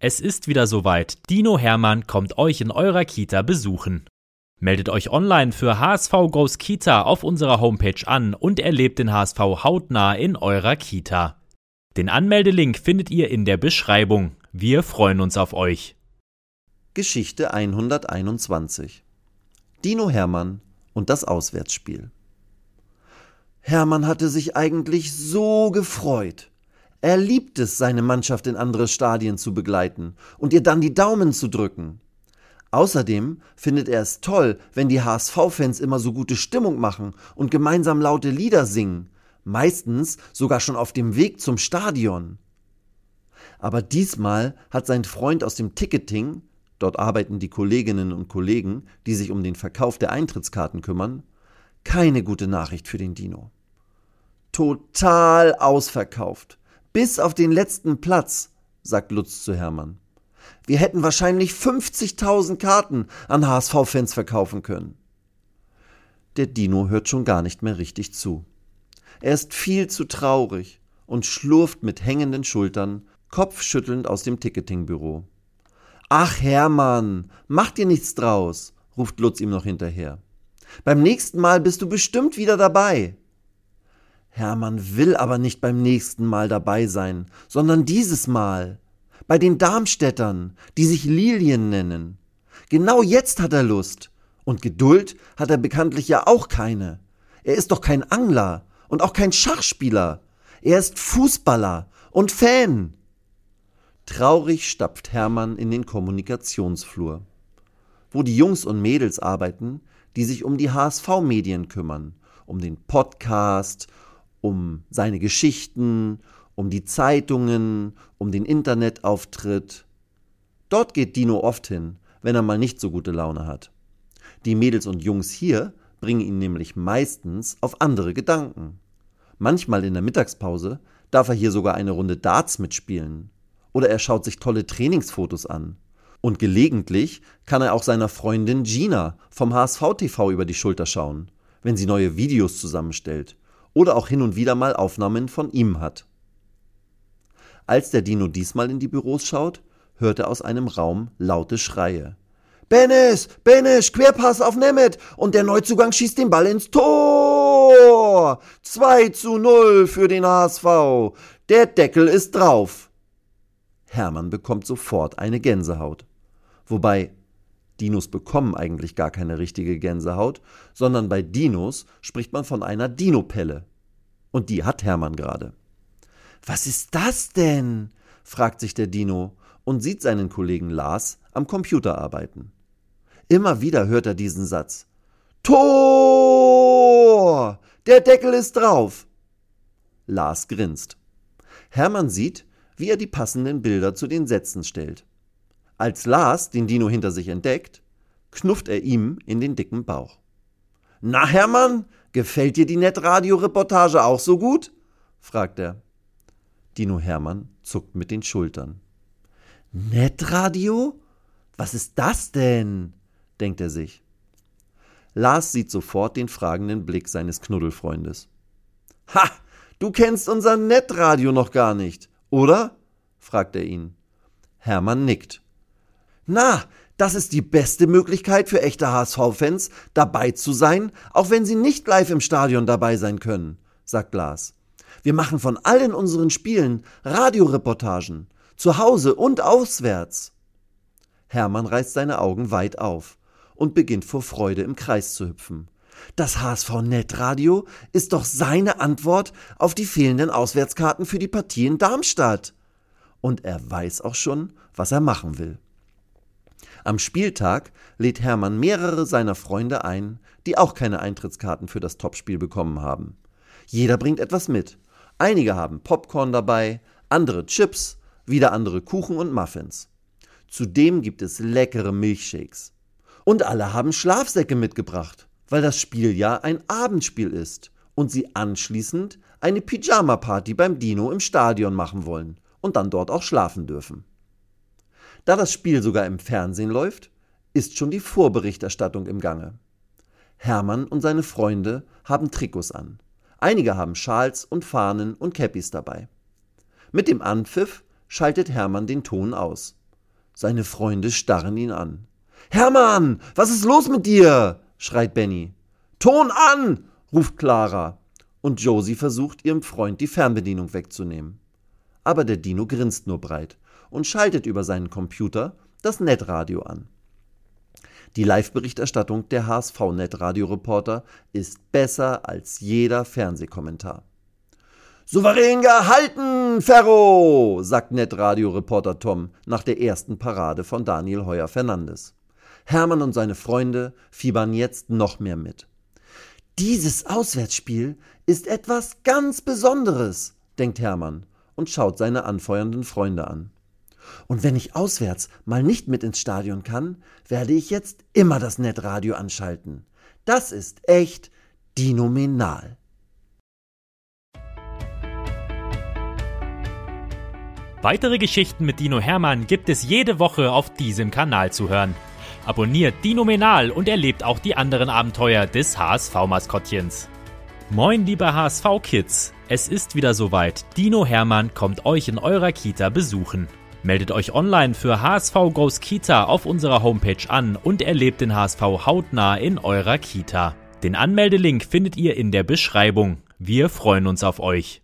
Es ist wieder soweit. Dino Hermann kommt euch in eurer Kita besuchen. Meldet euch online für HSV Goes Kita auf unserer Homepage an und erlebt den HSV hautnah in eurer Kita. Den Anmeldelink findet ihr in der Beschreibung. Wir freuen uns auf euch. Geschichte 121 Dino Hermann und das Auswärtsspiel. Hermann hatte sich eigentlich so gefreut. Er liebt es, seine Mannschaft in andere Stadien zu begleiten und ihr dann die Daumen zu drücken. Außerdem findet er es toll, wenn die HSV-Fans immer so gute Stimmung machen und gemeinsam laute Lieder singen, meistens sogar schon auf dem Weg zum Stadion. Aber diesmal hat sein Freund aus dem Ticketing, dort arbeiten die Kolleginnen und Kollegen, die sich um den Verkauf der Eintrittskarten kümmern, keine gute Nachricht für den Dino. Total ausverkauft. Bis auf den letzten Platz, sagt Lutz zu Hermann. Wir hätten wahrscheinlich 50.000 Karten an HSV-Fans verkaufen können. Der Dino hört schon gar nicht mehr richtig zu. Er ist viel zu traurig und schlurft mit hängenden Schultern, kopfschüttelnd aus dem Ticketingbüro. Ach Hermann, mach dir nichts draus, ruft Lutz ihm noch hinterher. Beim nächsten Mal bist du bestimmt wieder dabei. Hermann will aber nicht beim nächsten Mal dabei sein, sondern dieses Mal bei den Darmstädtern, die sich Lilien nennen. Genau jetzt hat er Lust. Und Geduld hat er bekanntlich ja auch keine. Er ist doch kein Angler und auch kein Schachspieler. Er ist Fußballer und Fan. Traurig stapft Hermann in den Kommunikationsflur, wo die Jungs und Mädels arbeiten, die sich um die HSV-Medien kümmern, um den Podcast, um seine Geschichten, um die Zeitungen, um den Internetauftritt. Dort geht Dino oft hin, wenn er mal nicht so gute Laune hat. Die Mädels und Jungs hier bringen ihn nämlich meistens auf andere Gedanken. Manchmal in der Mittagspause darf er hier sogar eine Runde Darts mitspielen. Oder er schaut sich tolle Trainingsfotos an. Und gelegentlich kann er auch seiner Freundin Gina vom HSV TV über die Schulter schauen, wenn sie neue Videos zusammenstellt oder auch hin und wieder mal Aufnahmen von ihm hat. Als der Dino diesmal in die Büros schaut, hört er aus einem Raum laute Schreie. Benes, Benes, Querpass auf Nemeth und der Neuzugang schießt den Ball ins Tor. 2 zu 0 für den HSV. Der Deckel ist drauf. Hermann bekommt sofort eine Gänsehaut. Wobei Dinos bekommen eigentlich gar keine richtige Gänsehaut, sondern bei Dinos spricht man von einer Dinopelle. Und die hat Hermann gerade. Was ist das denn? fragt sich der Dino und sieht seinen Kollegen Lars am Computer arbeiten. Immer wieder hört er diesen Satz. Tor! Der Deckel ist drauf! Lars grinst. Hermann sieht, wie er die passenden Bilder zu den Sätzen stellt. Als Lars den Dino hinter sich entdeckt, knufft er ihm in den dicken Bauch. Na, Hermann, gefällt dir die Netradio-Reportage auch so gut? fragt er. Dino Hermann zuckt mit den Schultern. Netradio? Was ist das denn? denkt er sich. Lars sieht sofort den fragenden Blick seines Knuddelfreundes. Ha! Du kennst unser Netradio noch gar nicht, oder? fragt er ihn. Hermann nickt. Na, das ist die beste Möglichkeit für echte HSV-Fans, dabei zu sein, auch wenn sie nicht live im Stadion dabei sein können, sagt Lars. Wir machen von allen unseren Spielen Radioreportagen, zu Hause und auswärts. Hermann reißt seine Augen weit auf und beginnt vor Freude im Kreis zu hüpfen. Das HSV Netradio ist doch seine Antwort auf die fehlenden Auswärtskarten für die Partie in Darmstadt. Und er weiß auch schon, was er machen will. Am Spieltag lädt Hermann mehrere seiner Freunde ein, die auch keine Eintrittskarten für das Topspiel bekommen haben. Jeder bringt etwas mit. Einige haben Popcorn dabei, andere Chips, wieder andere Kuchen und Muffins. Zudem gibt es leckere Milchshakes. Und alle haben Schlafsäcke mitgebracht, weil das Spiel ja ein Abendspiel ist und sie anschließend eine Pyjama-Party beim Dino im Stadion machen wollen und dann dort auch schlafen dürfen. Da das Spiel sogar im Fernsehen läuft, ist schon die Vorberichterstattung im Gange. Hermann und seine Freunde haben Trikots an. Einige haben Schals und Fahnen und Käppis dabei. Mit dem Anpfiff schaltet Hermann den Ton aus. Seine Freunde starren ihn an. Hermann, was ist los mit dir? schreit Benny. Ton an! ruft Clara. Und Josie versucht, ihrem Freund die Fernbedienung wegzunehmen. Aber der Dino grinst nur breit und schaltet über seinen Computer das Netradio an. Die Live-Berichterstattung der HSV-Net-Radio-Reporter ist besser als jeder Fernsehkommentar. Souverän gehalten, Ferro, sagt Netradio-Reporter Tom nach der ersten Parade von Daniel Heuer Fernandes. Hermann und seine Freunde fiebern jetzt noch mehr mit. Dieses Auswärtsspiel ist etwas ganz Besonderes, denkt Hermann und schaut seine anfeuernden Freunde an. Und wenn ich auswärts mal nicht mit ins Stadion kann, werde ich jetzt immer das Netradio anschalten. Das ist echt dinominal. Weitere Geschichten mit Dino Hermann gibt es jede Woche auf diesem Kanal zu hören. Abonniert Dinominal und erlebt auch die anderen Abenteuer des HSV-Maskottchens. Moin, liebe HSV-Kids! Es ist wieder soweit. Dino Hermann kommt euch in eurer Kita besuchen. Meldet euch online für HSV Goes Kita auf unserer Homepage an und erlebt den HSV hautnah in eurer Kita. Den Anmeldelink findet ihr in der Beschreibung. Wir freuen uns auf euch.